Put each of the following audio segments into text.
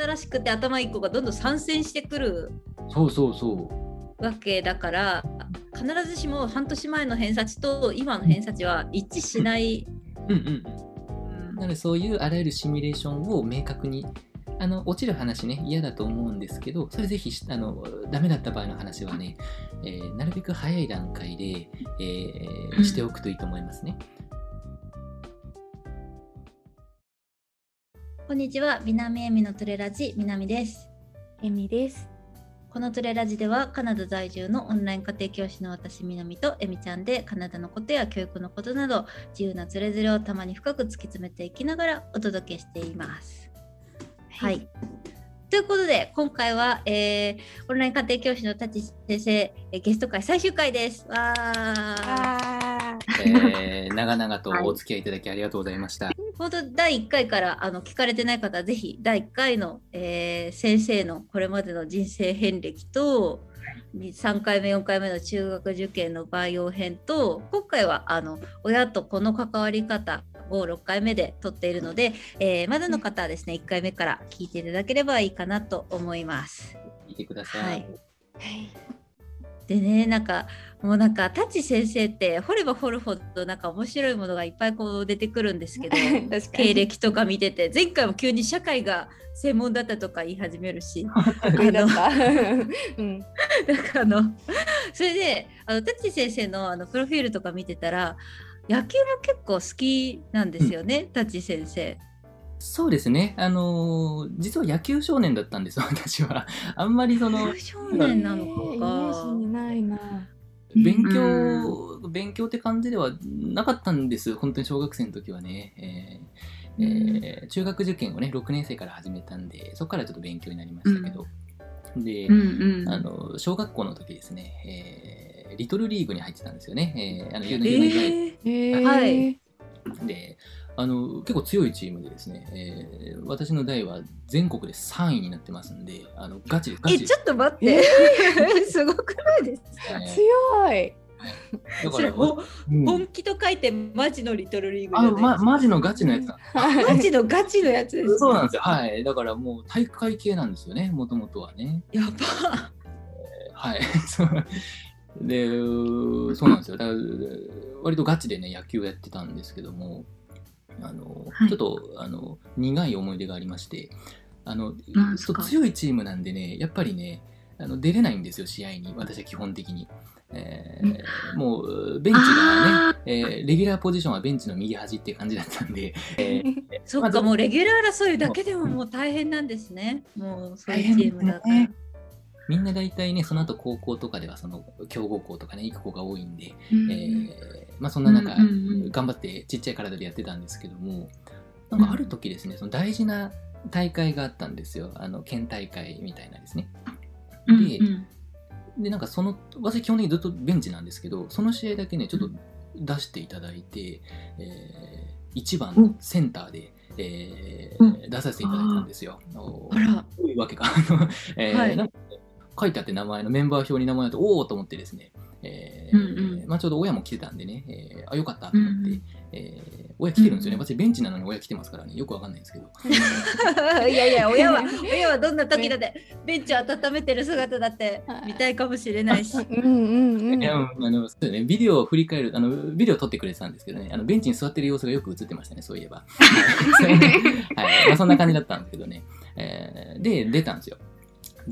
新しくて頭いい子がどんどん参戦してくるそうそうそうわけだから必ずしも半年前の偏差値と今の偏差値は一致しない。うんうんなのでそういうあらゆるシミュレーションを明確にあの落ちる話ね嫌だと思うんですけどそれぜひあのダメだった場合の話はね、えーなるべく早い段階で、えーうんしておくといいと思いますね。こんにちは南恵美のトレラジ南です。エミです。このトレラジではカナダ在住のオンライン家庭教師の私南とえみちゃんでカナダのことや教育のことなど自由なつれづれをたまに深く突き詰めていきながらお届けしています。はい。ということで今回は、えーオンライン家庭教師の舘先生えーゲスト会最終回です。わー。あえー長々とお付き合いいただきありがとうございました。本当第1回からあの聞かれてない方はぜひ第1回の、えー先生のこれまでの人生遍歴と3回目4回目の中学受験の培養編と今回はあの親と子の関わり方を6回目で撮っているので、えーまだの方はですね1回目から聞いていただければいいかなと思います。聞いてください。はいはい。でねなんかもうなんか舘先生って掘れば掘るほどなんか面白いものがいっぱいこう出てくるんですけど 経歴とか見てて前回も急に社会が専門だったとか言い始めるし 得意だった。うん。なんかあのそれであの舘先生のあのプロフィールとか見てたら野球も結構好きなんですよね、舘先生。そうですね。あのー実は野球少年だったんです、私は。あんまりその野球、少年なのえーイメかージにないな。勉強、勉強って感じではなかったんです。本当に小学生の時はね。えーえー中学受験をね、6年生から始めたんで、そこからちょっと勉強になりましたけど。で、うんうんあの、小学校の時ですね、えーリトルリーグに入ってたんですよね。えーあの、えーはい。で、あの、結構強いチームでですね、えー私の代は全国で3位になってますんで、あの、ガチです、ガチですえちょ。っと待って、すごくないですか？え強い。ーだから、うん本気と書いてマジのリトルリーグあの、ま、マジのガチのやつマジのガチのやつです、そうなんですよ。はい。だからもう大会系なんですよね、もともとはね。やばはい。そうで、そうなんですよ。だから、割とガチでね、野球やってたんですけども、あの、はい。ちょっと、あの、苦い思い出がありまして、あの、強いチームなんでね、やっぱりね、あの出れないんですよ、試合に、私は基本的に。えーもう、ベンチがね、えーレギュラーポジションはベンチの右端っていう感じだったんで、えーそっかもうレギュラー争いだけでももう大変なんですね。もうそういうチームだから、みんな大体ね、その後高校とかではその強豪校とかね、行く子が多いんで、うん。えーまあそんな中、うんうんうん。頑張ってちっちゃい体でやってたんですけども、なんかある時ですね、その大事な大会があったんですよ。あの、県大会みたいなですね。うんでで、なんかその、私基本的にずっとベンチなんですけど、その試合だけね、ちょっと出していただいて、えー、1番のセンターで、えー出させていただいたんですよ。おあら。どういうわけか。あのえーはい。なんかね書いてあって名前のメンバー表に名前あって、おおと思ってですね、えーうんうんまあ、ちょうど親も来てたんでね、えーあ、よかったと思って、うんうんえー親来てるんですよね。うん私ベンチなのに親来てますからね、よくわかんないんですけど。いやいや親は 親はどんな時だってベンチを温めてる姿だって見たいかもしれないし うんうんうん。いやうんあのそうだね、ビデオを振り返るあの、ビデオを撮ってくれてたんですけどね、あのベンチに座ってる様子がよく映ってましたね、そういえば。はいはいまあ、そんな感じだったんですけどね。えーで、出たんですよ。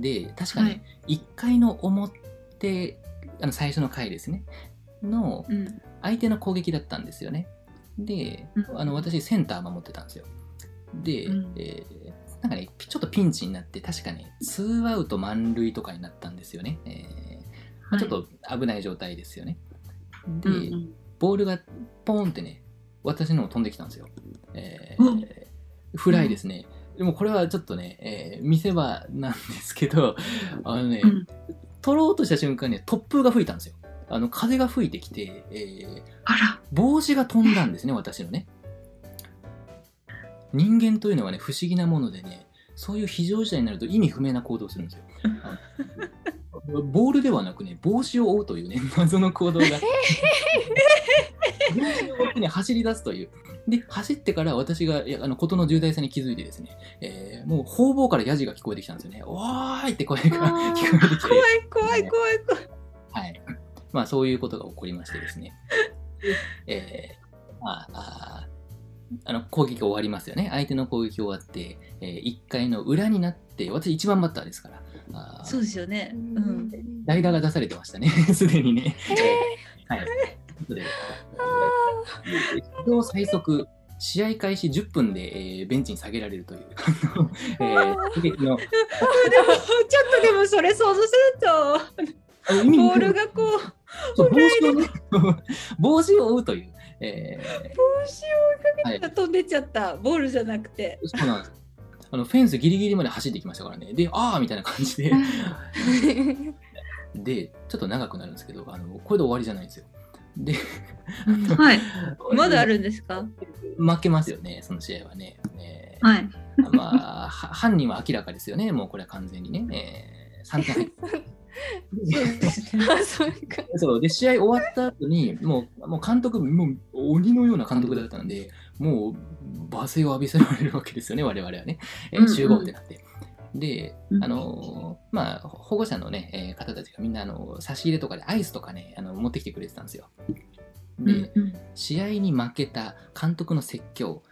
で、確かはねい、1回の表、あの最初の回ですね、のうん相手の攻撃だったんですよね。で、うんあの私、センター守ってたんですよ。で、うんえーなんかね、ちょっとピンチになって、確かね、ツーアウト満塁とかになったんですよね。えーまあ、ちょっと危ない状態ですよね。で、うんうんボールがポーンってね、私の方飛んできたんですよ。えうーフライですね。でもこれはちょっとね、えー見せ場なんですけど、あのね、うん取ろうとした瞬間に突風が吹いたんですよ。あの風が吹いてきて、えーあら帽子が飛んだんですね、私のね。人間というのはね、不思議なものでね、そういう非常事態になると意味不明な行動をするんですよ。ボールではなくね、帽子を追うというね、謎の行動が。帽子を追ってね、走り出すという。で、走ってから私があの事の重大さに気づいてですね、えーもう方々からヤジが聞こえてきたんですよね。おーいって声が聞こえてきて。怖い怖い怖い怖い。はい。まあそういうことが起こりましてですね。えー、まあ、ああの攻撃終わりますよね。相手の攻撃終わって、えー、1回の裏になって、私1番バッターですから。そうですよね。うん。代打が出されてましたね、すでにね。えーはい。ということで、史上最速、試合開始10分で、えーベンチに下げられるという、あ のえー、のでもちょっとでもそれ想像するとボールがこう帽子をね、帽子を追うという、え帽子を追いかけて飛んでっちゃった。ボールじゃなくて。ーそうなんです。あのフェンスギリギリまで走ってきましたからね。で、あーみたいな感じで、で、ちょっと長くなるんですけど、あのこれで終わりじゃないんですよ。で、はい。まだあるんですか？負けますよね、その試合はね。えーはい。まあ、は 犯人は明らかですよね、もうこれは完全にね。えー、3点そうで 試合終わった後にもうもう監督もう鬼のような監督だったのでもう罵声を浴びせられるわけですよね我々はね、えー集合ってなって。で、うんあのーまあ、保護者のね、えー方たちがみんなあの差し入れとかでアイスとかね、あの持ってきてくれてたんですよ。で、試合に負けた監督の説教、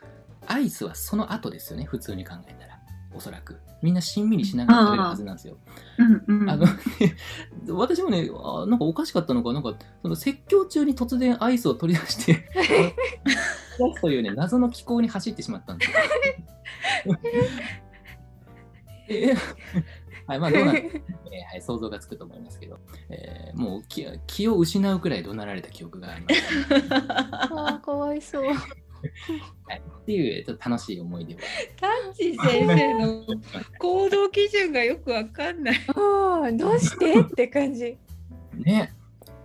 アイスはその後ですよね、普通に考えたら。おそらく。みんなしんみりしながら食べるはずなんですよ。うんうんあの、私もねあ、なんかおかしかったのか、なんか、その説教中に突然アイスを取り出して、というね、謎の気候に走ってしまったんですよ。えはい、まあ、どうなん、えーはい、想像がつくと思いますけど、えーもう気気を失うくらい怒鳴られた記憶があります、あーかわいそう。っていう、ちょっと楽しい思い出を。タッチ先生の行動基準がよくわかんない。ああ、どうして？って感じ。ね、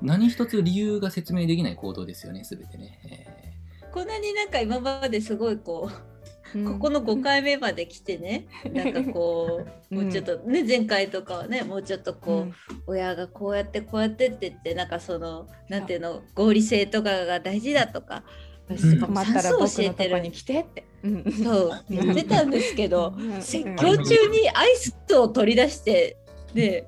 何一つ理由が説明できない行動ですよね、すべてね。えこんなになんか今まですごいこう、ここの5回目まで来てね、なんかこう、うん。もうちょっとね、前回とかはね、もうちょっとこう、親がこうやってこうやってって言って、なんかその、なんていうの、合理性とかが大事だとか、ん。困ったら算僕数教えてるのとこに来てって。うん。そう言ってたんですけど、うん。説教中にアイスを取り出してで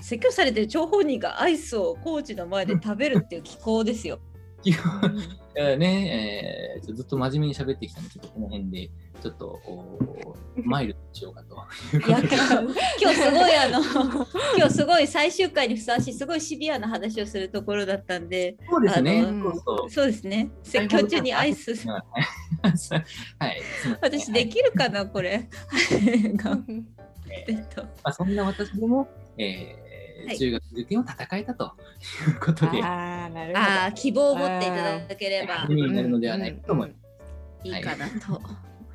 説教されてる張本人がアイスをコーチの前で食べるっていう気候ですよ。ー基本えー ね、えーずっと真面目に喋ってきたんで、ちょっとこの辺で、ちょっと、おマイルドにしようかと。いういやことで。今日すごいあの 今日すごい最終回にふさわしいすごいシビアな話をするところだったんでそうですね。そうですね。説教中にアイス。はい。私できるかなこれ。がえっと。まあ、そんな私でも、えーはい中学受験を戦えたということで、ああ、なるほど。ああ希望を持っていただければになるのではないかと思います。いいかなと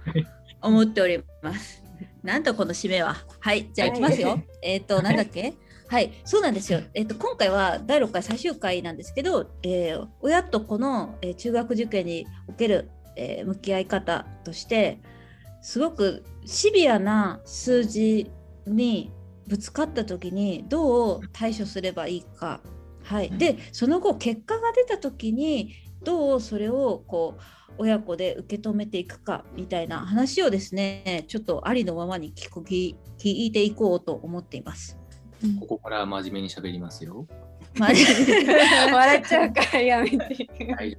思っております。なんとこの締めは。はい、じゃあはいいきますよ。えっ、と、なんだっけ？はい、そうなんですよ。えっ、と、今回は第6回最終回なんですけど、えー親と子の、えー中学受験における、えー向き合い方として、すごくシビアな数字にぶつかった時にどう対処すればいいか。はい、でその後結果が出た時にどうそれをこう親子で受け止めていくかみたいな話をですねちょっとありのままに聞く聞聞いていこうと思っています。ここから真面目に喋りますよ。まあ笑っちゃうからやめて。はい。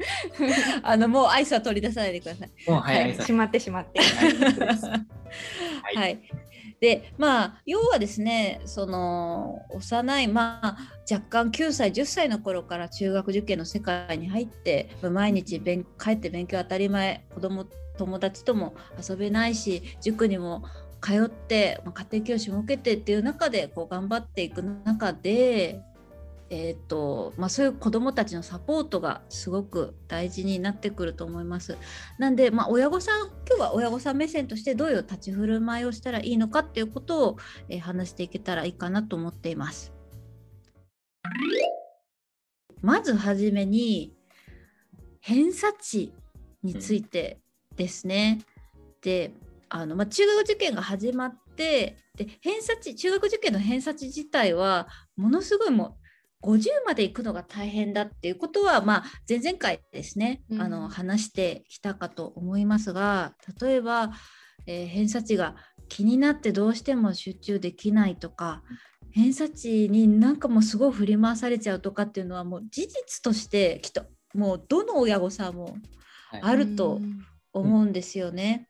あのもうアイスは取り出さないでください。もう早いはいさしまってしまって。はいはい、でまあ要はですねその幼いまあ若干9歳10歳の頃から中学受験の世界に入って毎日勉帰って勉強当たり前子供友達とも遊べないし塾にも通って、ま、家庭教師も受けてっていう中でこう頑張っていく中で、えーとまあ、そういう子どもたちのサポートがすごく大事になってくると思います。なんで、まあ、親御さん今日は親御さん目線としてどういう立ち振る舞いをしたらいいのかっていうことを、えー話していけたらいいかなと思っています。まずはじめに偏差値についてですね。であの、まあ、中学受験が始まってで偏差値中学受験の偏差値自体はものすごいもう50まで行くのが大変だっていうことは、まあ、前々回ですね、うん。あの話してきたかと思いますが例えば、えー偏差値が気になってどうしても集中できないとか偏差値になんかもうすごい振り回されちゃうとかっていうのはもう事実としてきっともうどの親御さんもはい。あるとうん。思うんですよね。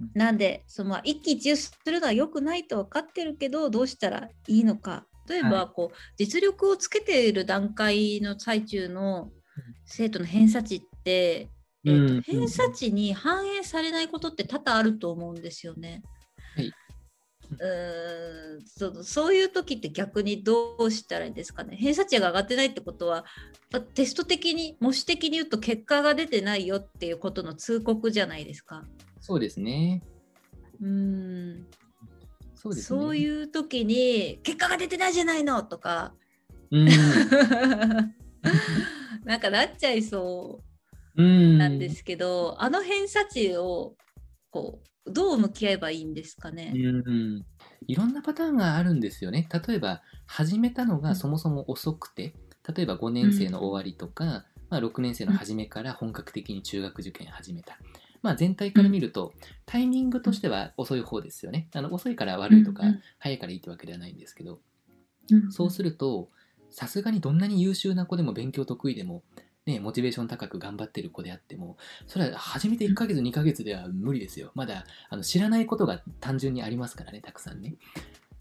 うん。なんでそのまあ一喜一憂するのは良くないと分かってるけどどうしたらいいのか例えばはこう実力をつけている段階の最中の生徒の偏差値って、えーとうん偏差値に反映されないことって多々あると思うんですよね。はい、うーんそそういう時って逆にどうしたらいいんですかね。偏差値が上がってないってことはまテスト的に模試的に言うと結果が出てないよっていうことの通告じゃないですか。そうですね。うーんそうですね。そういう時に結果が出てないじゃないのとかうん。なんかなっちゃいそうん。うなんですけど、あの偏差値をこうどう向き合えばいいんですかね。うん。いろんなパターンがあるんですよね。例えば、始めたのがそもそも遅くて、例えば5年生の終わりとか、まあ、6年生の初めから本格的に中学受験始めた。まあ、全体から見ると、タイミングとしては遅い方ですよね。あの遅いから悪いとか、うん早いからいいってわけではないんですけど、うんそうすると、さすがにどんなに優秀な子でも勉強得意でも、ね、モチベーション高く頑張ってる子であっても、それは初めて1ヶ月、2ヶ月では無理ですよ。まだあの知らないことが単純にありますからね、たくさんね。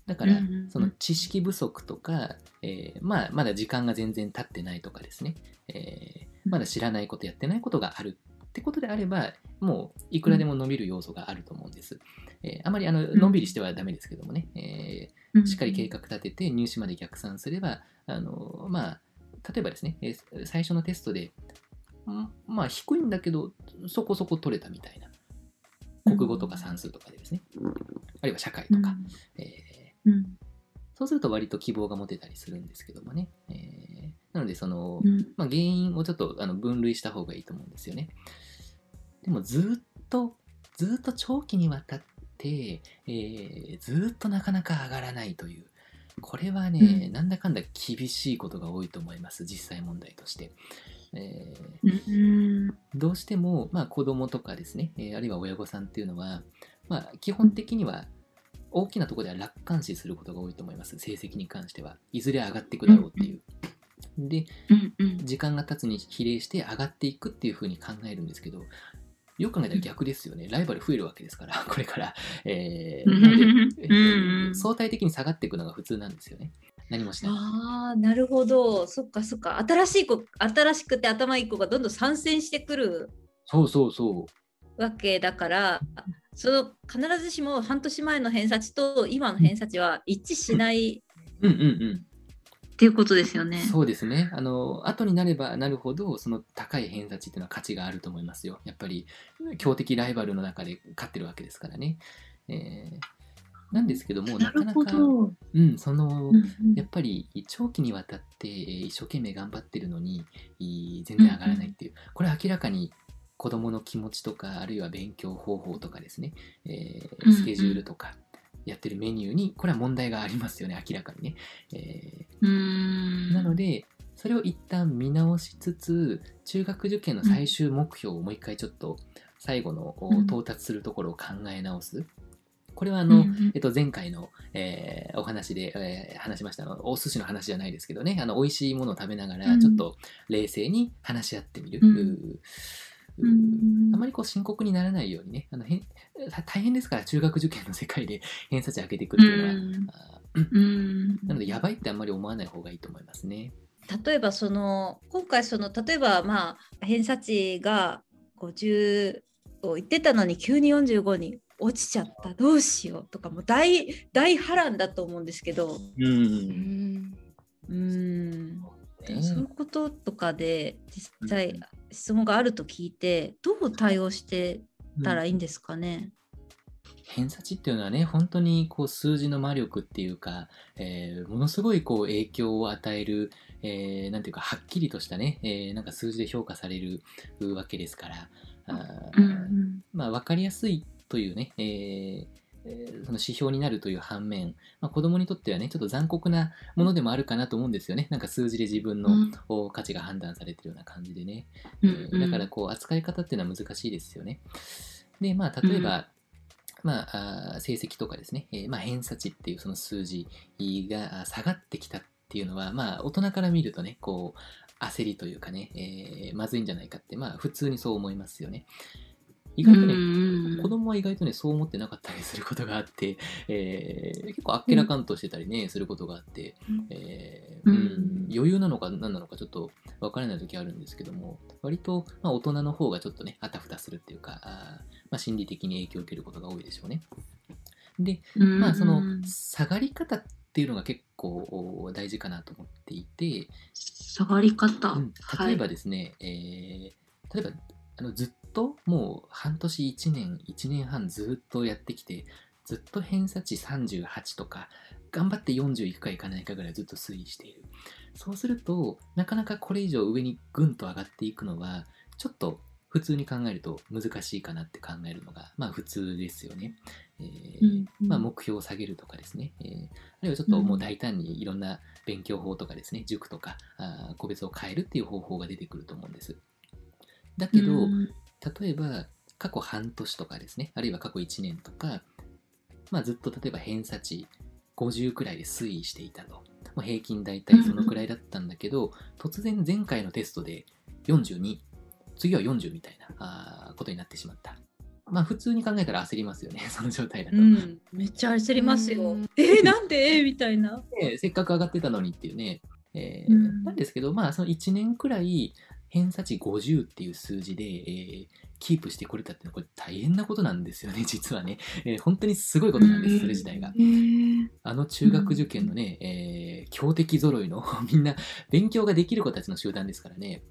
だからその知識不足とか、えーまあ、まだ時間が全然経ってないとかですね、えーまだ知らないこと、やってないことがあるってことであれば、もういくらでも伸びる要素があると思うんです。えーあまりあのん。のんびりしてはダメですけどもね、えーしっかり計画立てて入試まで逆算すれば、あのまあ、例えばですね、えー最初のテストで、んまあ低いんだけど、そこそこ取れたみたいな。国語とか算数とかでですね、あるいは社会とか、えーうん。そうすると割と希望が持てたりするんですけどもね。えーなので、その、うん。まあ、原因をちょっとあの分類した方がいいと思うんですよね。でもずっと、ずっと長期にわたって、えーずっとなかなか上がらないという。これはね、うんなんだかんだ厳しいことが多いと思います、実際問題として。えーうんどうしても、まあ、子供とかですね、えーあるいは親御さんっていうのは、まあ、基本的には大きなところでは楽観視することが多いと思います、成績に関しては。いずれ上がっていくだろうっていう。で、時間が経つに比例して上がっていくっていうふうに考えるんですけど、よく考えたら逆ですよね。ライバル増えるわけですから、これから。えー相対的に下がっていくのが普通なんですよね。何もしない。ああなるほどそっかそっか新しい子新しくて頭いい子がどんどん参戦してくるそうそうそう。わけだからその必ずしも半年前の偏差値と今の偏差値は一致しないうんうんうん。っていうことですよね。そうですね。あの、後になればなるほど、その高い偏差値っていうのは価値があると思いますよ。やっぱり、強敵ライバルの中で勝ってるわけですからね。えーなんですけども、なかなか、うん、その、やっぱり長期にわたってえー一生懸命頑張ってるのに全然上がらないっていう、これは明らかに子供の気持ちとかあるいは勉強方法とかですね、えーうんうんスケジュールとかやってるメニューにこれは問題がありますよね明らかにね、えうーなのでそれを一旦見直しつつ中学受験の最終目標をもう一回ちょっと最後の到達するところを考え直す。これはあの、うんうん。えっと、前回の、えーお話で、えー話しましたあのお寿司の話じゃないですけどね。あの美味しいものを食べながらうん。ちょっと冷静に話し合ってみる、うんあまりこう深刻にならないようにねあのへんた大変ですから中学受験の世界で 偏差値上げていくっていうのは、うん。なのでやばいってあんまり思わない方がいいと思いますね。例えばその今回その例えばまあ偏差値が50を言ってたのに急に45に落ちちゃったどうしようとかもう大大波乱だと思うんですけど。うん。うんうん。ねそういうこととかで実際質問があると聞いてどう対応してたらいいんですかね？偏差値っていうのはね本当にこう数字の魔力っていうか、えーものすごいこう影響を与える、えーなんていうかはっきりとしたね、えーなんか数字で評価されるわけですからあーうんまあ、分かりやすいというね、えーえーその指標になるという反面、まあ、子供にとってはねちょっと残酷なものでもあるかなと思うんですよね。なんか数字で自分の、うん。お価値が判断されてるような感じでね、うんえーだからこう扱い方っていうのは難しいですよね。でまあ例えば、まあ、あー成績とかですね、えーまあ、偏差値っていうその数字が下がってきたっていうのは、まあ、大人から見るとね、こう、焦りというかね、えーまずいんじゃないかって、まあ、普通にそう思いますよね。意外とね、子供は意外とね、そう思ってなかったりすることがあって、えー結構あっけらかんとしてたりね、することがあって、えーうんうん余裕なのか何なのかちょっと分からない時あるんですけども、割と、まあ、大人の方がちょっとね、あたふたするっていうか、あーまあ、心理的に影響を受けることが多いでしょうね。で、まあ、その下がり方っていうのが結構大事かなと思っていて、下がり方、うん。例えばですね、えー例えばあのずっともう半年1年1年半ずっとやってきてずっと偏差値38とか頑張って40いくかいかないかぐらいずっと推移している。そうするとなかなかこれ以上上にぐんと上がっていくのはちょっと普通に考えると難しいかなって考えるのがまあ普通ですよね、えーうんうん。まあ、目標を下げるとかですね、えーあるいはちょっともう大胆にいろんな勉強法とかですね、塾とかあー個別を変えるっていう方法が出てくると思うんです。だけど、うん例えば過去半年とかですね、あるいは過去1年とか、まあ、ずっと例えば偏差値50くらいで推移していたと。もう平均大体そのくらいだったんだけど、突然前回のテストで42、次は40みたいなあーことになってしまった。まあ普通に考えたら焦りますよね、その状態だと。うん、めっちゃ焦りますよ。うんえー なんで？みたいな。でせっかく上がってたのにっていうね、えーうんなんですけど、まあその1年くらい偏差値50っていう数字で、えーキープしてこれたっていうのはこれ大変なことなんですよね、実はね。えー本当にすごいことなんです、それ自体が。えーあの中学受験のね、えー強敵揃いの みんな勉強ができる子たちの集団ですからね。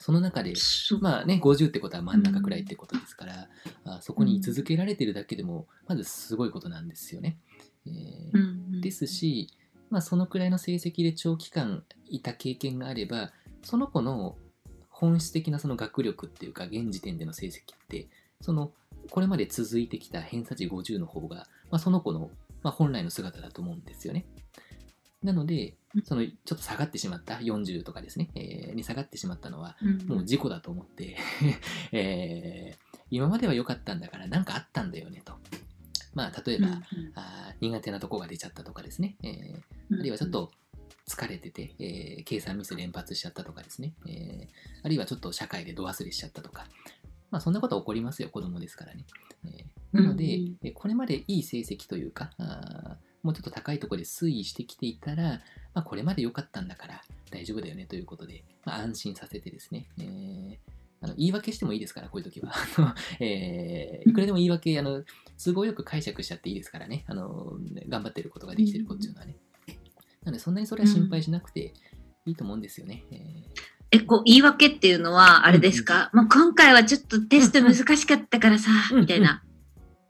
その中で、そまあね、50ってことは真ん中くらいってことですから、あそこに居続けられてるだけでも、まずすごいことなんですよね。えーうんですし、まあ、そのくらいの成績で長期間いた経験があれば、その子の本質的なその学力っていうか、現時点での成績って、その、これまで続いてきた偏差値50の方が、まあ、その子の、まあ、本来の姿だと思うんですよね。なのでうん、その、ちょっと下がってしまった、40とかですね、えーに下がってしまったのは、うんもう事故だと思って、えー今までは良かったんだから何かあったんだよねと。まあ、例えば、あー苦手なとこが出ちゃったとかですね、えーあるいはちょっと疲れてて、えー計算ミス連発しちゃったとかですね、えーあるいはちょっと社会で度忘れしちゃったとか、まあそんなことは起こりますよ、子供ですからね。えーなので、うんえーこれまでいい成績というか、あーもうちょっと高いところで推移してきていたら、まあ、これまで良かったんだから大丈夫だよねということで、まあ、安心させてですね、えーあの言い訳してもいいですから、こういう時は。えーいくらでも言い訳、あの都合よく解釈しちゃっていいですからね、あの頑張ってることができてる子っていうのはね。なので、そんなにそれは心配しなくていいと思うんですよね。えーえ、こう、言い訳っていうのは、あれですか、もう今回はちょっとテスト難しかったからさ、うんみたいな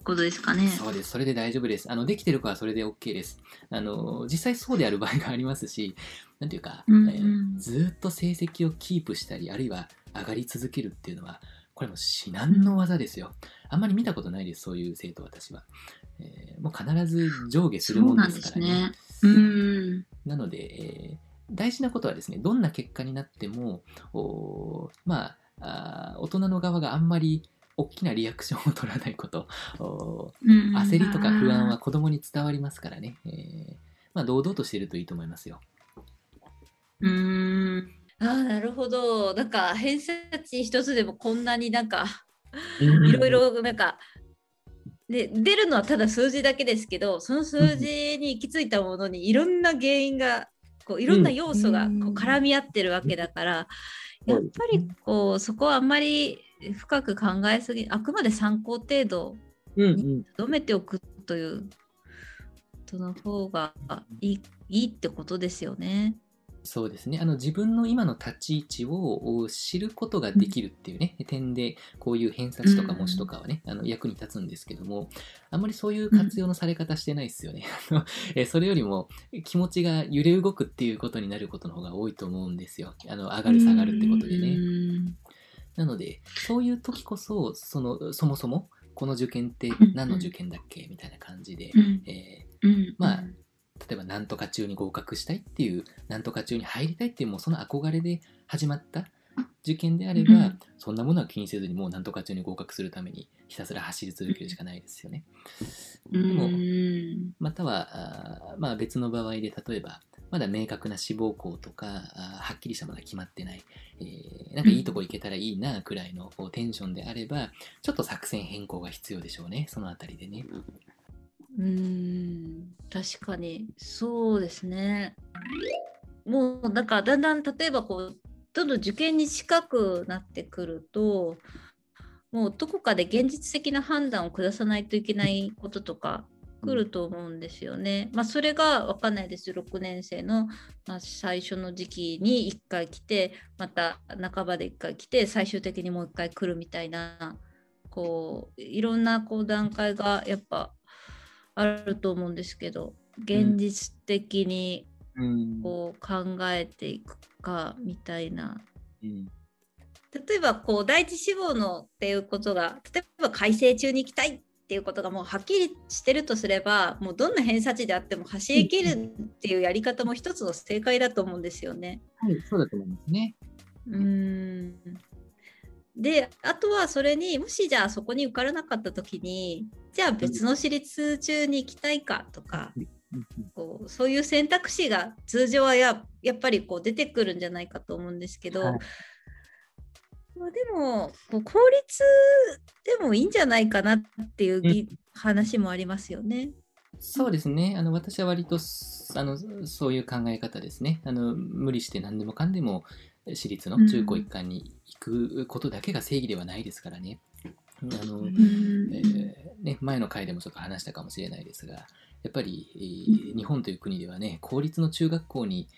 ことですかね。そうです。それで大丈夫です。あの、できてる子はそれで OK です。あの、実際そうである場合がありますし、なんていうか、うんうんえーずーっと成績をキープしたり、あるいは上がり続けるっていうのは、これも至難の技ですよ。あんまり見たことないです、そういう生徒私は。えーもう必ず上下するもんですからね。そううん。なので、えー大事なことはですね、どんな結果になっても、おーまああー大人の側があんまり大きなリアクションを取らないこと、お焦りとか不安は子供に伝わりますからね、えーまあ、堂々としているといいと思いますよ。うーん。ああ、なるほど。なんか偏差値一つでもこんなになんかいろいろなんか、で出るのはただ数字だけですけどその数字に行き着いたものにいろんな原因がこういろんな要素がこううん絡み合ってるわけだから、うん。やっぱりこうそこはあんまり深く考えすぎあくまで参考程度うんうん。とどめておくということの方がいいいいってことですよね。そうですね。あの自分の今の立ち位置をお知ることができるっていうね、点でこういう偏差値とか模試とかはね、あの役に立つんですけどもあんまりそういう活用のされ方してないですよね、あのえーそれよりも気持ちが揺れ動くっていうことになることの方が多いと思うんですよ。あの上がる下がるってことでね。うんなので、そういう時こそ、その、そもそも、この受験って何の受験だっけ？みたいな感じで、うん。えうんまあー例えば、なんとか中に合格したいっていう、なんとか中に入りたいっていう、もうその憧れで始まった、受験であれば、うんそんなものは気にせずにもうなんとか中に合格するためにひたすら走り続けるしかないですよね。でもうんまたはあーまあ、別の場合で例えばまだ明確な志望校とかはっきりしたまだ決まってない、えーなんかいいとこ行けたらいいなくらいのテンションであればちょっと作戦変更が必要でしょうねそのあたりでね。うん確かにそうですね。もうなんかだんだん例えばこうどんどん受験に近くなってくるともうどこかで現実的な判断を下さないといけないこととか来ると思うんですよね。まあそれが分かんないです6年生の、まあ、最初の時期に1回来てまた半ばで1回来て最終的にもう1回来るみたいなこういろんなこう段階がやっぱあると思うんですけど現実的にうんこう考えていくかみたいな。うん例えばこう第一志望のっていうことが例えば改正中に行きたいっていうことがもうはっきりしてるとすればもうどんな偏差値であっても走り切るっていうやり方も一つの正解だと思うんですよね。はい、そうだと思いますね。うーんであとはそれにもしじゃあそこに受からなかった時にじゃあ別の私立中に行きたいかとかこうそういう選択肢が通常はややっぱりこう出てくるんじゃないかと思うんですけど、はいまあ、でもこう公立でもいいんじゃないかなっていうぎ話もありますよね。そうですね。あの私は割とすあのそういう考え方ですね。あの無理して何でもかんでも私立の中高一貫に行くことだけが正義ではないですからね。あのえーね、前の回でもちょっと話したかもしれないですが、やっぱり、えー日本という国ではね、公立の中学校に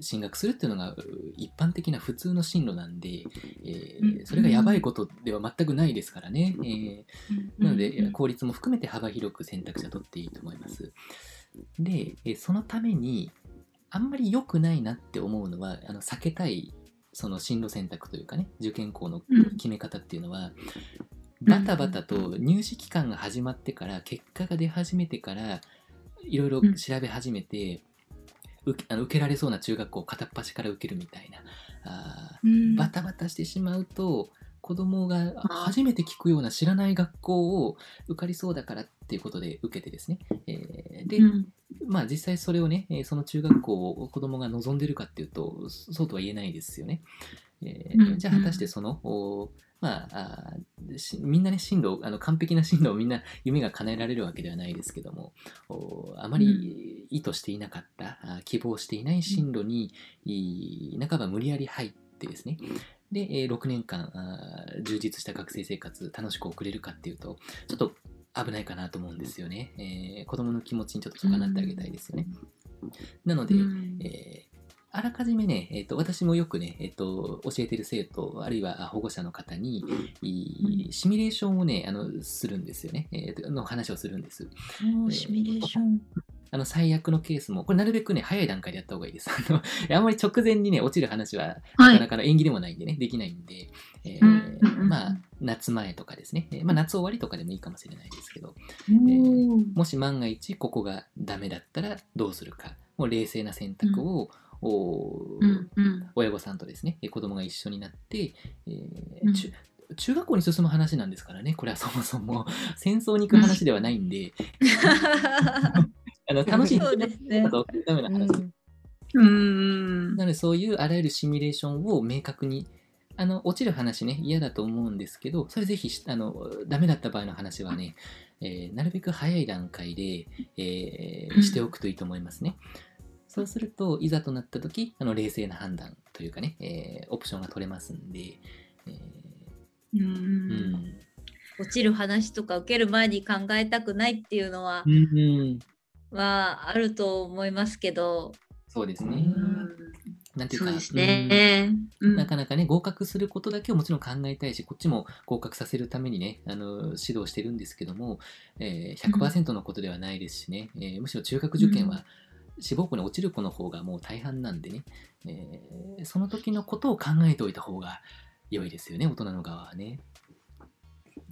進学するっていうのがう一般的な普通の進路なんで、えーそれがやばいことでは全くないですからね。えーなので、公立も含めて幅広く選択肢は取っていいと思います。で、えーそのために、あんまり良くないなって思うのは、あの避けたいその進路選択というかね、受験校のうん決め方っていうのは、バタバタと入試期間が始まってから、結果が出始めてから、いろいろ調べ始めて、受けあの受けられそうな中学校を片っ端から受けるみたいな。あーバタバタしてしまうと子供が初めて聞くような知らない学校を受かりそうだからっていうことで受けてですね、えーで、まあ実際それをね、えーその中学校を子供が望んでるかっていうとそそうとは言えないですよね。えーうんじゃあ果たしてその、おまあ、あみんなね進路あの完璧な進路をみんな夢が叶えられるわけではないですけどもおあまり意図していなかった、あー希望していない進路に、い半ば無理やり入ってですねで、えー6年間充実した学生生活楽しく送れるかっていうとちょっと危ないかなと思うんですよね、えー子供の気持ちにちょっと損なってあげたいですよね、なので、えーあらかじめね、えー、と私もよくね、えー、と教えてる生徒、あるいはあ保護者の方に、いシミュレーションをね、あのするんですよね、えーとの話をするんです。シミュレーション。あの最悪のケースも、これなるべくね、早い段階でやった方がいいです。あのあんまり直前にね、落ちる話は、はないかなかの縁起でもないんでね、できないんで、えーうんまあ、夏前とかですね、えーまあ、夏終わりとかでもいいかもしれないですけど、うんもし万が一ここがダメだったらどうするか、もう冷静な選択を、おうんうん。親御さんとですね、えー子供が一緒になって、えーうん。中中学校に進む話なんですからね、これはそもそも。戦争に行く話ではないんで、あの楽しいそうですね。ことを送るための話。うん。なのでそういうあらゆるシミュレーションを明確にあの落ちる話ね嫌だと思うんですけどそれぜひしあのダメだった場合の話はね、えーなるべく早い段階で、えーうんしておくといいと思いますね。そうするといざとなった時あの冷静な判断というかね、えーオプションが取れますんで、えうーうん。ん。落ちる話とか受ける前に考えたくないっていうのは、うんはあると思いますけど、そうですね。うん。なんていうかそうね。うん。なかなかね、合格することだけをもちろん考えたいし、こっちも合格させるためにね、あの指導してるんですけども、えー100%のことではないですしね、えーむしろ中学受験は志望校に落ちる子の方がもう大半なんでね、えーその時のことを考えておいた方が良いですよね、大人の側はね。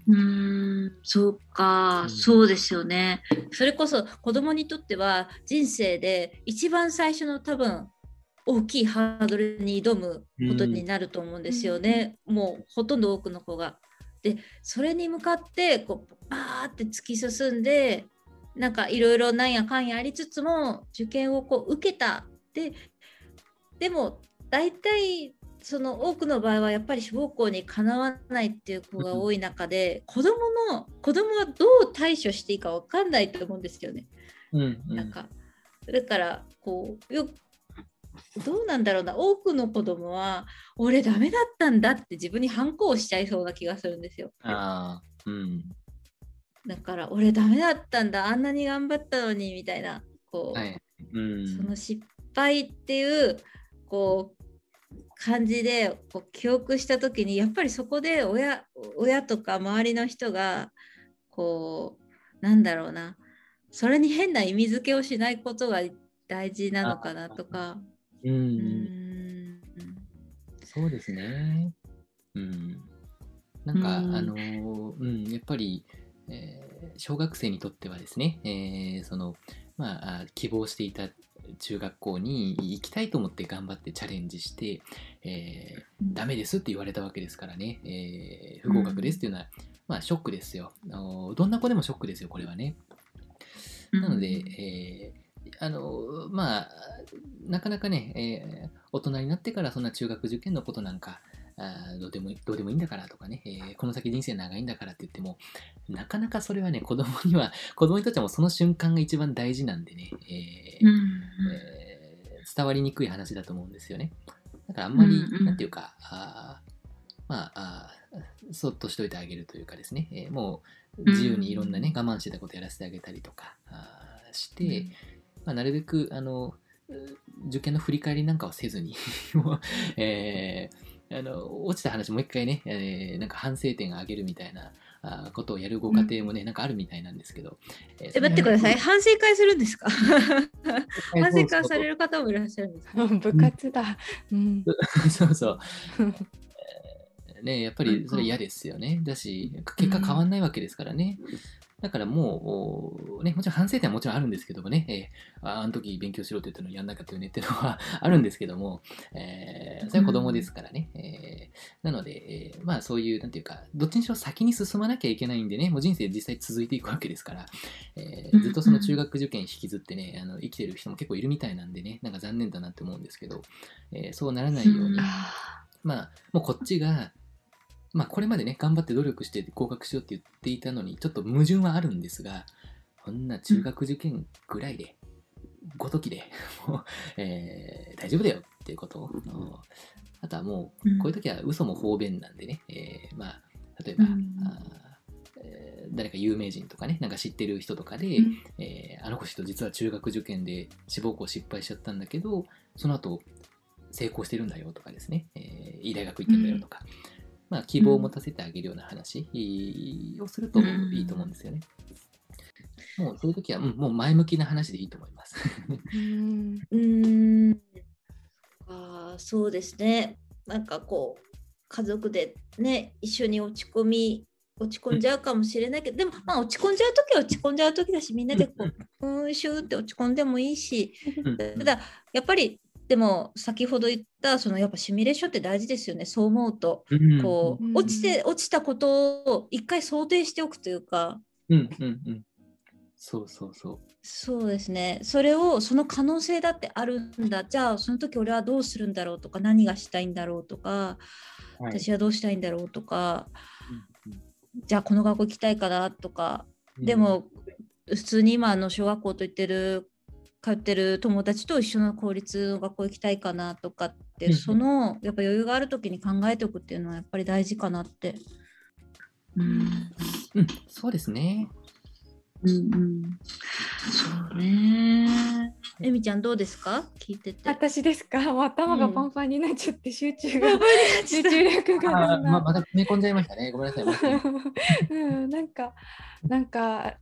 うーん、そうか、うん。そうですよね。それこそ子供にとっては人生で一番最初の多分大きいハードルに挑むことになると思うんですよね、もうほとんど多くの子が。でそれに向かってこうバーって突き進んでなんかいろいろなんやかんやありつつも受験をこう受けた。ででも大体その多くの場合はやっぱり志望校にかなわないっていう子が多い中で子どもの子供はどう対処していいか分かんないと思うんですよね。うんうんなんかだからこうよどうなんだろうな多くの子供は俺ダメだったんだって自分に反抗しちゃいそうな気がするんですよ。ああ、うん。だから俺ダメだったんだあんなに頑張ったのにみたいなこう、はい。うん。その失敗っていうこう感じでこう記憶した時にやっぱりそこで親親とか周りの人がこうなんだろうなそれに変な意味付けをしないことが大事なのかなとか。うん、うーんそうですね。うん。なんか、うんあのー、うん、やっぱり、えー小学生にとってはですね、えーその、まああ、希望していた中学校に行きたいと思って頑張ってチャレンジして、えーダメですって言われたわけですからね、えー不合格ですっていうのは、まあ、ショックですよ。あのどんな子でもショックですよ、これはね。なので、えーあのまあ、なかなかね、えー大人になってからそんな中学受験のことなんか、あーどうでもいいどうでもいいんだからとかね、えーこの先人生長いんだからって言っても、なかなかそれはね、子供には、子供にとってはもうその瞬間が一番大事なんでね、えーうんえー伝わりにくい話だと思うんですよね。だからあんまり、うんうん。なんていうか、あーまあそっとしといてあげるというかですね、えーもう自由にいろんなね、我慢してたことやらせてあげたりとかして、まあ、なるべくあのう受験の振り返りなんかはせずに、えーあの落ちた話もう一回ね、えーなんか反省点を挙げるみたいなあーことをやるご家庭もね、なんかあるみたいなんですけど。えーえ待ってください。反省会するんですか？そ反省会さるれる方もいらっしゃるんですか部活だ。うん。そうそう。えーね、やっぱりそれ嫌ですよね。だし、結果変わんないわけですからね。だからもう、おね、もちろん反省点はもちろんあるんですけどもね、えーああの時勉強しろって言ったのにやんなかったよねっていうのはあるんですけども、えーそれは子供ですからね。えーなので、えーまあそういう、なんていうか、どっちにしろ先に進まなきゃいけないんでね、もう人生実際続いていくわけですから、えーずっとその中学受験引きずってね、あの生きてる人も結構いるみたいなんでね、なんか残念だなって思うんですけど、えーそうならないように、うんまあ、もうこっちが、まあ、これまでね、頑張って努力して合格しようって言っていたのに、ちょっと矛盾はあるんですが、こんな中学受験ぐらいで、ごときで、もう、えー大丈夫だよっていうことを、あとはもう、こういう時は嘘も方便なんでね、えーまあ、例えば、誰か有名人とかね、なんか知ってる人とかで、うん。えーあの子人実は中学受験で志望校失敗しちゃったんだけど、その後成功してるんだよとかですね、えーいい大学行ってんだよとか、まあ希望を持たせてあげるような話をするといいと思うんですよね。もうそういう時は、うんもう前向きな話でいいと思います。うん。うーんあーそうですね。なんかこう家族でね一緒に落ち込み落ち込んじゃうかもしれないけど、でもまあ落ち込んじゃう時は落ち込んじゃう時だしみんなでこううんシューって落ち込んでもいいしただやっぱりでも先ほど言ったそのやっぱシミュレーションって大事ですよね。そう思うと。うん。こう、うん。落ちて落ちたことを一回想定しておくというか。うんうんうん。そうそうそそうですね。それをその可能性だってあるんだ。じゃあその時俺はどうするんだろうとか何がしたいんだろうとか、う。はい。私はどうしたいんだろうとか、うんじゃあこの学校行きたいかなとか、うん。でも普通に今の小学校と言ってる通ってる友達と一緒の公立の学校行きたいかなとかって、うんそのやっぱ余裕がある時に考えておくっていうのはやっぱり大事かなって。うんうん、そうですね。うんうん、そうね。えみちゃんどうですか？聞いてて。私ですか？もう頭がパンパンになっちゃって集中が、集中力がだんだんあーままた詰め込んじゃいましたね。ごめんなさい。うん、なんかなんか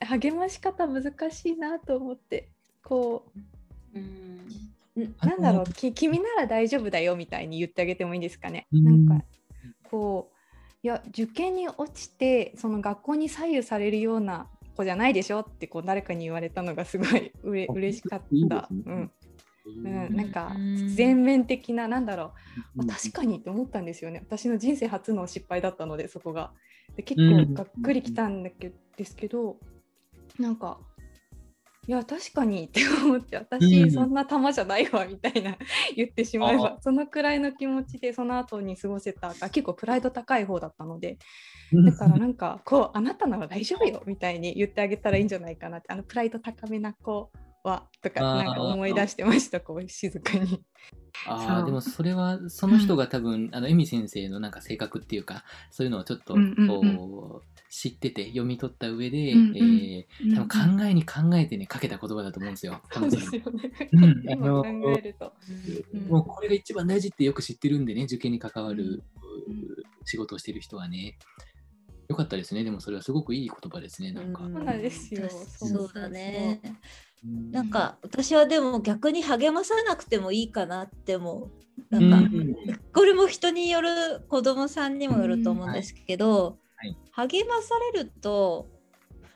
励まし方難しいなと思ってこうんうあのなんだろうき君なら大丈夫だよみたいに言ってあげてもいいんですかね？うん。なんかこういや受験に落ちてその学校に左右されるような子じゃないでしょってこう誰かに言われたのがすごいうれあ嬉しかった。いいですね。うん。うん、なんかうん。全面的ななんだろう、うん。あ確かにって思ったんですよね。私の人生初の失敗だったのでそこが。で結うん。構がっくりきたんだけですけどなんかいや確かにって思ってう私ん。そんな玉じゃないわみたいな 言ってしまえあ。ばそのくらいの気持ちでその後に過ごせたあ結構プライド高い方だったのでうん。だからなんかこうあなたなら大丈夫よみたいに言ってあげたらいいんじゃないかなってあのプライド高めな子はとかなんか思い出してましたこう静かに。ああでもそれはその人が多分、あのエミ先生のなんか性格っていうかそういうのをちょっとうんうんうん。こう知ってて読み取った上で、うんうん。えー多分考えに考えてねかけた言葉だと思うんですよ。そうですよね。うん。今考えると。うん。もうこれが一番大事ってよく知ってるんでね受験に関わる、うん。仕事をしてる人はね。よかったですね。でもそれはすごくいい言葉ですねなんか。うん。そうなんですよ。そうだね。うんなん。か私はでも逆に励まさなくてもいいかなって思う。なんか、うん。これも人による子供さんにもよると思うんですけど、はい。励まされると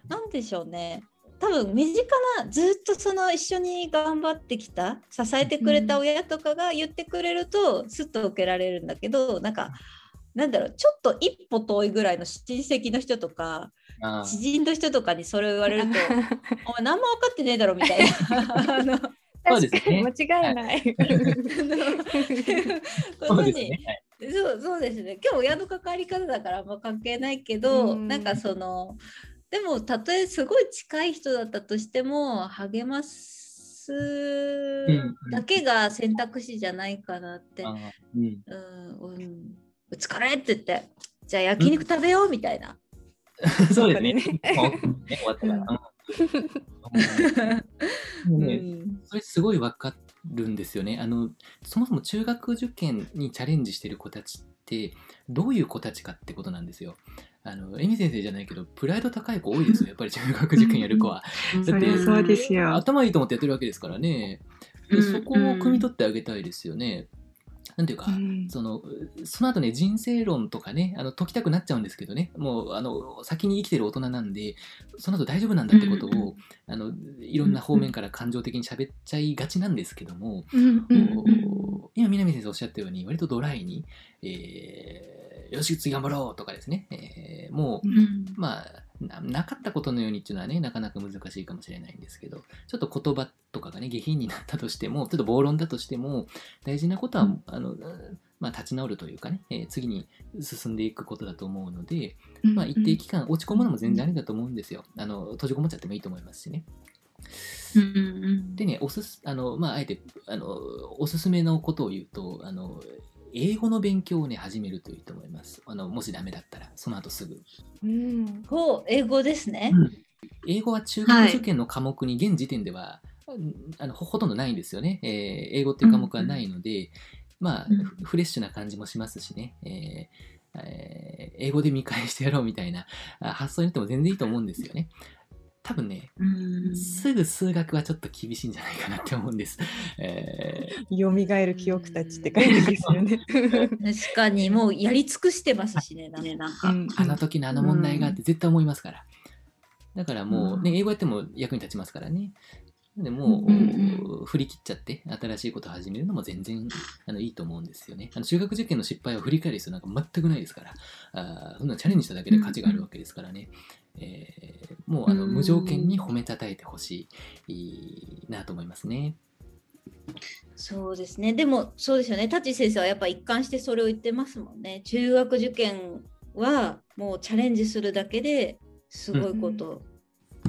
何でしょうね。多分身近なずっとその一緒に頑張ってきた支えてくれた親とかが言ってくれるとスッと受けられるんだけどなんかなんだろうちょっと一歩遠いぐらいの親戚の人とか知人の人とかにそれを言われると お前何も分かってねえだろみたいな。あのそうですね。間違いない。そうですね。はい。そうそうですね。今日親の関わり方だからあんま関係ないけど、うん。なんかそのでもたとえすごい近い人だったとしても励ますんだけが選択肢じゃないかなって、うん。うんうん、お疲れって言ってじゃあ焼肉食べようみたいな。そうですね。終わったから。それすごいわかるんですよね。あのそもそも中学受験にチャレンジしてる子たちってどういう子たちかってことなんですよ。あのエミ先生じゃないけどプライド高い子多いですよやっぱり中学受験やる子は。そりゃそうですよ。頭いいと思ってやってるわけですからね。でうんそこを汲み取ってあげたいですよね。なんていうか、うん。そのその後ね人生論とかねあの解きたくなっちゃうんですけどね。もうあの先に生きてる大人なんでその後大丈夫なんだってことを、うんうんあのいろんな方面から感情的に喋っちゃいがちなんですけども、うん今南先生おっしゃったように割とドライに、えーよし次頑張ろうとかですね、えーもううん。まあななかったことのようにっていうのはねなかなか難しいかもしれないんですけどちょっと言葉とかがね下品になったとしてもちょっと暴論だとしても大事なことは、うん。あのまあ、立ち直るというかね、えー次に進んでいくことだと思うので、うんまあ、一定期間落ち込むのも全然ありだと思うんですよ。あの閉じこもっちゃってもいいと思いますしね。うんうん。でねおすすあの、まあ、あえてあのおすすめのことを言うとあの英語の勉強をね始めるといいと思います。あのもしダメだったらその後すぐ。うん。ほう英語ですね。英語は中学受験の科目に現時点では、うん。あのほほとんどないんですよね、えー英語っていう科目はないので、まあ、うん。フフレッシュな感じもしますしね、えーえー英語で見返してやろうみたいなあ発想になっても全然いいと思うんですよね。多分ね、うんすぐ数学はちょっと厳しいんじゃないかなって思うんです。えー蘇る記憶たちって感じですよね。確かに もうやり尽くしてますしね、なんかなんか。うんあの時のあの問題があって絶対思いますから。だからもう、ね、英語やっても役に立ちますからね。でもう、うん振り切っちゃって新しいことを始めるのも全然あのいいと思うんですよね。あの中学受験の失敗を振り返る必要なんか全くないですから、あーそんなのチャレンジしただけで価値があるわけですからね。えーもうあのうん無条件に褒めたたえてほしいなと思いますね。そうですね。でもそうですよね。タチ先生はやっぱ一貫してそれを言ってますもんね。中学受験はもうチャレンジするだけですごいこと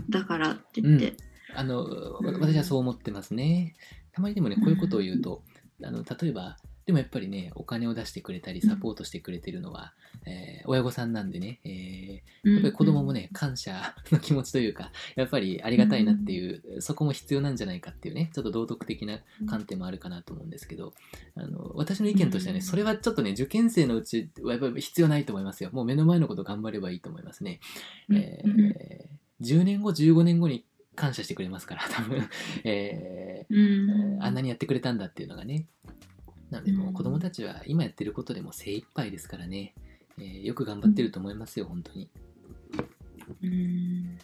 だからって言って。あのうん私はそう思ってますね。たまにでもね、こういうことを言うと、あの例えば、でもやっぱりね、お金を出してくれたり、サポートしてくれてるのは、えー親御さんなんでね、えーやっぱり子供もね、感謝の気持ちというか、やっぱりありがたいなっていう、そこも必要なんじゃないかっていうね、ちょっと道徳的な観点もあるかなと思うんですけど、あの私の意見としてはね、うんそれはちょっとね、受験生のうちはやっぱり必要ないと思いますよ。もう目の前のこと頑張ればいいと思いますね。えー10年後、15年後に感謝してくれますから、多分、えーうんあんなにやってくれたんだっていうのがね。なので、もう子供たちは今やってることでも精一杯ですからね、えーよく頑張ってると思いますよ、本当に。うん。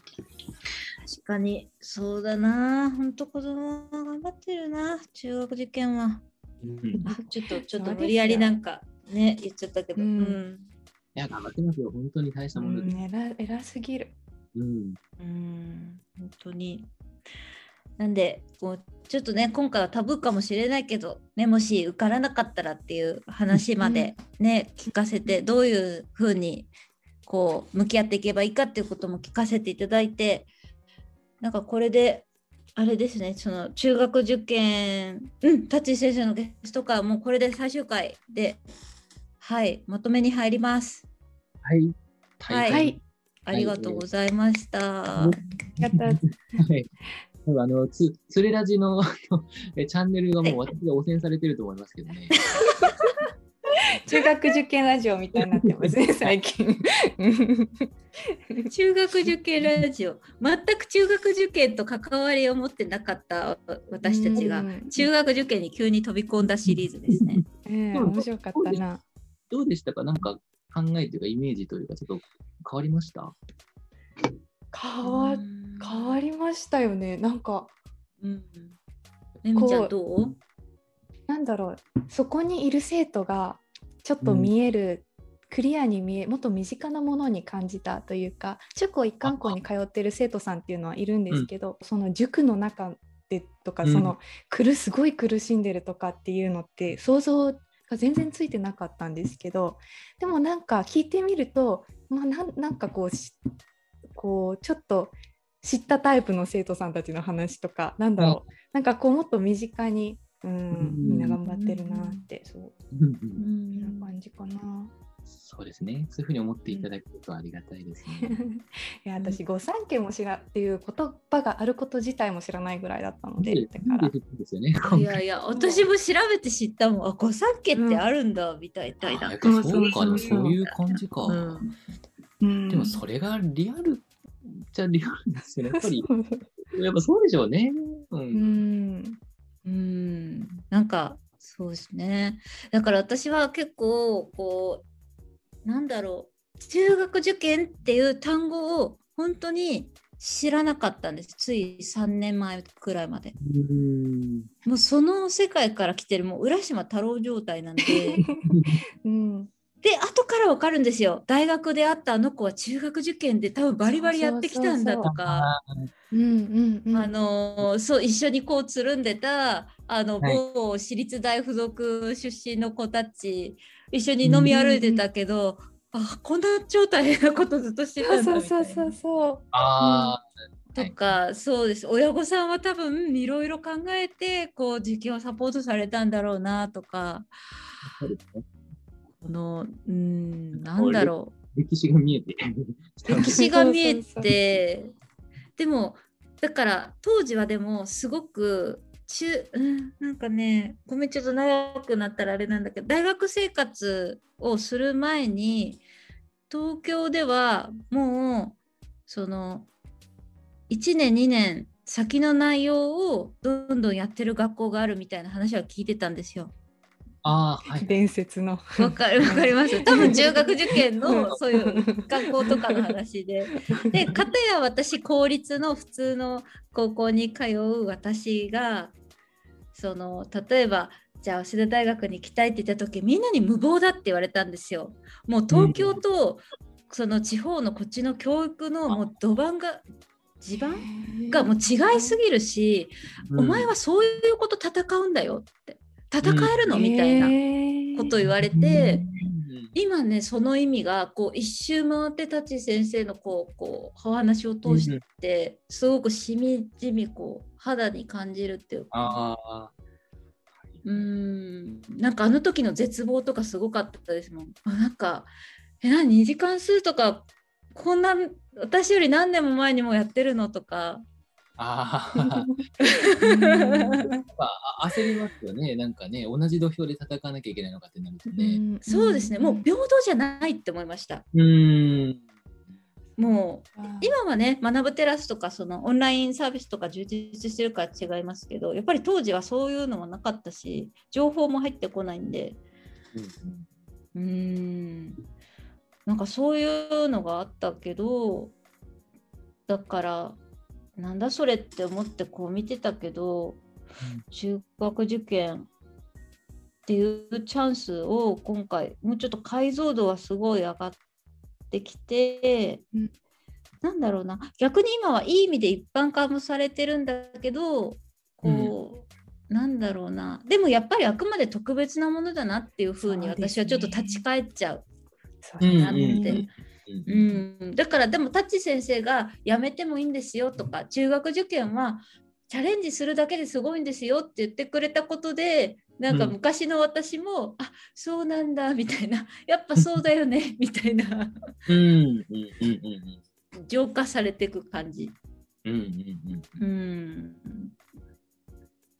確かにそうだな。本当子供が頑張ってるな中学受験は。うん、あちょっとちょっと無理やりなんかね言っちゃったけど、ううん。んいや、頑張ってますよ。本当に大したものです。うん、偉偉すぎる。うん。うん。本当になんでこうちょっとね今回はタブーかもしれないけど、ね、もし受からなかったらっていう話までね、聞かせてどういうふうにこう向き合っていけばいいかっていうことも聞かせていただいてなんかこれであれですねその中学受験うん舘井先生のゲスト会はもうこれで最終回ではいまとめに入ります。はい。はいはい。ありがとうございました。やった。はい。多分あの、つ、つれラジの チャンネルがもう私が汚染されてると思いますけどね。中学受験ラジオみたいになってますね、最近。中学受験ラジオ全く中学受験と関わりを持ってなかった私たちがうん中学受験に急に飛び込んだシリーズですね。ええ面白かったな。どうでしたか？なんか考えというかイメージというかちょっと変わりました？変わ変わりましたよね。なんか、うん。えみちゃんどう？なんだろう、そこにいる生徒がちょっと見える、クリアに見え、もっと身近なものに感じたというか、中高一貫校に通ってる生徒さんっていうのはいるんですけど、その塾の中でとか、うん。その苦すごい苦しんでるとかっていうのって想像が全然ついてなかったんですけど、でもなんか聞いてみると、まあ、なんなんかこうしこうちょっと知ったタイプの生徒さんたちの話とかなんだろう、なんかこうもっと身近に、うんうんみんな頑張ってるなって、そううんうんうそんなん感じかな。そうですね。そういうふうに思っていただけるとありがたいですね。いや私御三家も知らっていう言葉があること自体も知らないぐらいだったので、だから。いやいや私も調べて知ったもんあ御三家ってあるんだみたいな。そうか、そういう感じか。でもそれがリアルじゃリアルですよね。やっぱり、やっぱそうでしょうね。う。うん。んうん。なんかそうですね。だから私は結構こうなんだろう。中学受験っていう単語を本当に知らなかったんです。つい3年前くらいまで。うん。もうその世界から来てるもう浦島太郎状態なんで。うんで後から分かるんですよ。大学で会ったあの子は中学受験で多分バリバリやってきたんだとか。うんうんうん。あのーそう一緒にこうつるんでたあのはい。某私立大附属出身の子たち一緒に飲み歩いてたけど、あこんな超大変なことずっとしてたんだそうみたいな。そうそうそうああ、とか、そうです。親御さんは多分いろいろ考えてこう受験をサポートされたんだろうなとかこのうんなんだろう歴史が見えて。歴史が見えそうそうてでもだから当時はでもすごく中、うん、なんかねごめんちょっと長くなったらあれなんだけど大学生活をする前に東京ではもうその1年2年先の内容をどんどんやってる学校があるみたいな話は聞いてたんですよ。ああ、はい。伝説の。わかるわかります。多分中学受験うのんそういう学校とかの話で。で、かたや私、公立の普通の高校に通う私が、その例えば、じゃあ、早稲田大学に行きたいって言った時みんなに無謀だって言われたんですよ。もう東京と、その地方のこっちの教育のもう土盤が、地盤がもう違いすぎるし、お前はそういうこと戦うんだよって。戦えるの、みたいなこと言われて、今ねその意味がこう一周回って舘先生のこうこうお話を通してすごくしみじみこう肌に感じるっていうか。うー。ん。なんかあの時の絶望とかすごかったですもん。あなんかえ何？2時間数とかこんな私より何年も前にもやってるの？とか。あ あ。焦りますよね。なんかね、同じ土俵で戦わなきゃいけないのかってなるとね。そうですねもう平等じゃないって思いました。うーん。もう今はね学ぶテラスとかそのオンラインサービスとか充実してるから違いますけどやっぱり当時はそういうのもなかったし情報も入ってこないんでうーんなんかそういうのがあったけどだからなんだそれって思ってこう見てたけど、中学受験っていうチャンスを今回もうちょっと解像度はすごい上がってきて、うん、なんだろうな逆に今はいい意味で一般化もされてるんだけどこう、うん、なんだろうな。でもやっぱりあくまで特別なものだなっていうふうに私はちょっと立ち返っちゃう。そうなって。うん、だからでもタッチ先生がやめてもいいんですよとか中学受験はチャレンジするだけですごいんですよって言ってくれたことでなんか昔の私も、うん、あそうなんだみたいな やっぱそうだよね みたいな。浄化されていく感じ。うんうん。うん、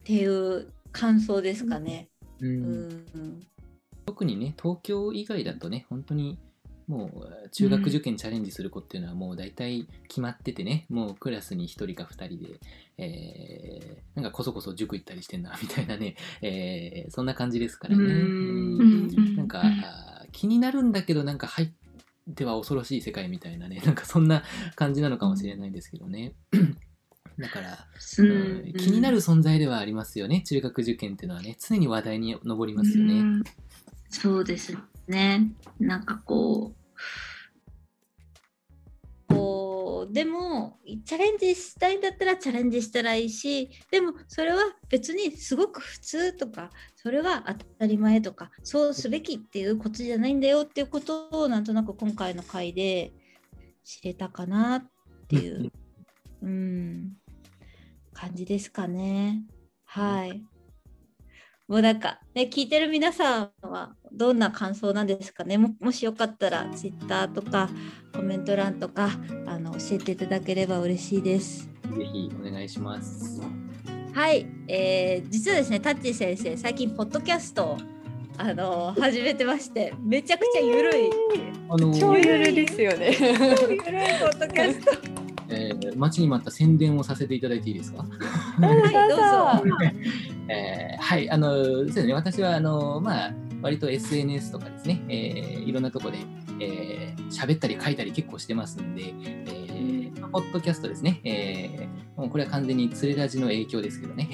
っていう感想ですかね。うん、うん、特にね東京以外だとね本当にもう中学受験チャレンジする子っていうのはもう大体決まっててね、うん、もうクラスに1人か2人で、えー、なんかこそこそ塾行ったりしてんなみたいなね、えー、そんな感じですからね。ん。なんか、気になるんだけどなんか入っては恐ろしい世界みたいなね、なんかそんな感じなのかもしれないですけどね。だから、う。ん、気になる存在ではありますよね、中学受験っていうのはね、常に話題に上りますよね。そうですね。なんかこう、こう、でも、チャレンジしたいんだったらチャレンジしたらいいし、でもそれは別にすごく普通とか、それは当たり前とか、そうすべきっていうことじゃないんだよっていうことを、なんとなく今回の回で知れたかなっていう、うん、感じですかね。はい。もうなんかね聞いてる皆さんはどんな感想なんですかね？ももしよかったら Twitter とかコメント欄とかあの教えていただければ嬉しいです。ぜひお願いします。はい、えー、実はですねタッチ先生最近ポッドキャストをあの始めてましてめちゃくちゃゆるい、あのー、超ゆるいですよね。ゆるいポッドキャスト。えー、待ちに待った宣伝をさせていただいていいですか？はい、どうぞ。えー、はい、あの、そうですね、私は、あの、まあ、割と SNS とかですね、えー、いろんなとこで、えー、喋ったり書いたり結構してますんで、えー、ポッドキャストですね、えー、もうこれは完全につれラジの影響ですけどね、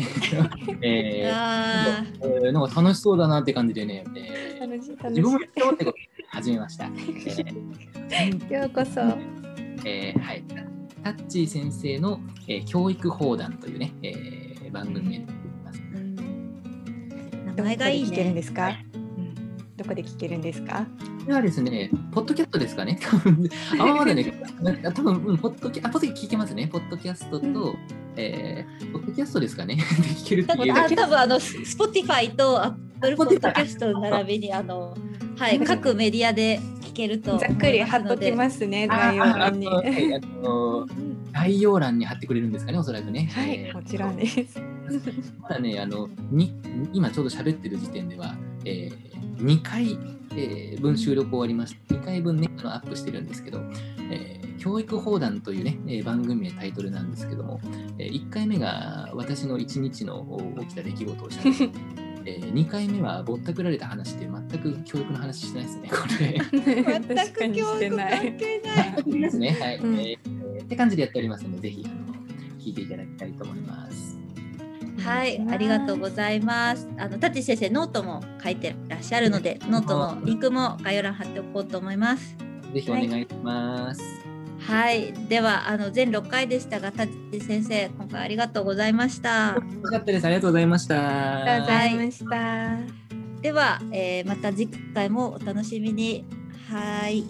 えー、えー、なんか楽しそうだなって感じでね、えー、自分もやってってことで始めました。えー、ようこそ。えー、はい。タッチー先生の、えー、教育放談というね、えー、番組になっています。名前がいいね。るんですか、どこで聞けるんですか？これはですね、ポッドキャストですかね。あ、まだね、多分、うん、ポッドキャ、あ、ポッド聞けますね。ポッドキャストと、うん、えー、ポッドキャストですかね。で聞けるっていう。あ、多分あの、スポティファイとアップルポッドキャスト並びに、あの、はい、各メディアで聞けるとざっくり貼っときますね概要欄に。概要欄に貼ってくれるんですかねおそらくね。はい、もちろんです。まだねあのに今ちょうど喋ってる時点では、えー、2回、えー、分収録終わりまして2回分ねあのアップしてるんですけど、えー、教育放談というね、えー、番組名タイトルなんですけども、えー、1回目が私の1日の起きた出来事をしゃべって。えー、2回目はぼったくられた話で全く教育の話してないですね、これ。全く教育関係ない。ですね、はい、うん、えー、って感じでやっておりますので、ぜひあの聞いていただきたいと思います。はい、ありがとうございます。あの、たっちー先生、ノートも書いてらっしゃるので、ノートのリンクも概要欄貼っておこうと思います。ぜひお願いします。はいはい、ではあの全6回でしたが、タチ先生、今回ありがとうございました。よかったです。ありがとうございました。ありがとうございました。では、えー、また次回もお楽しみに。はい。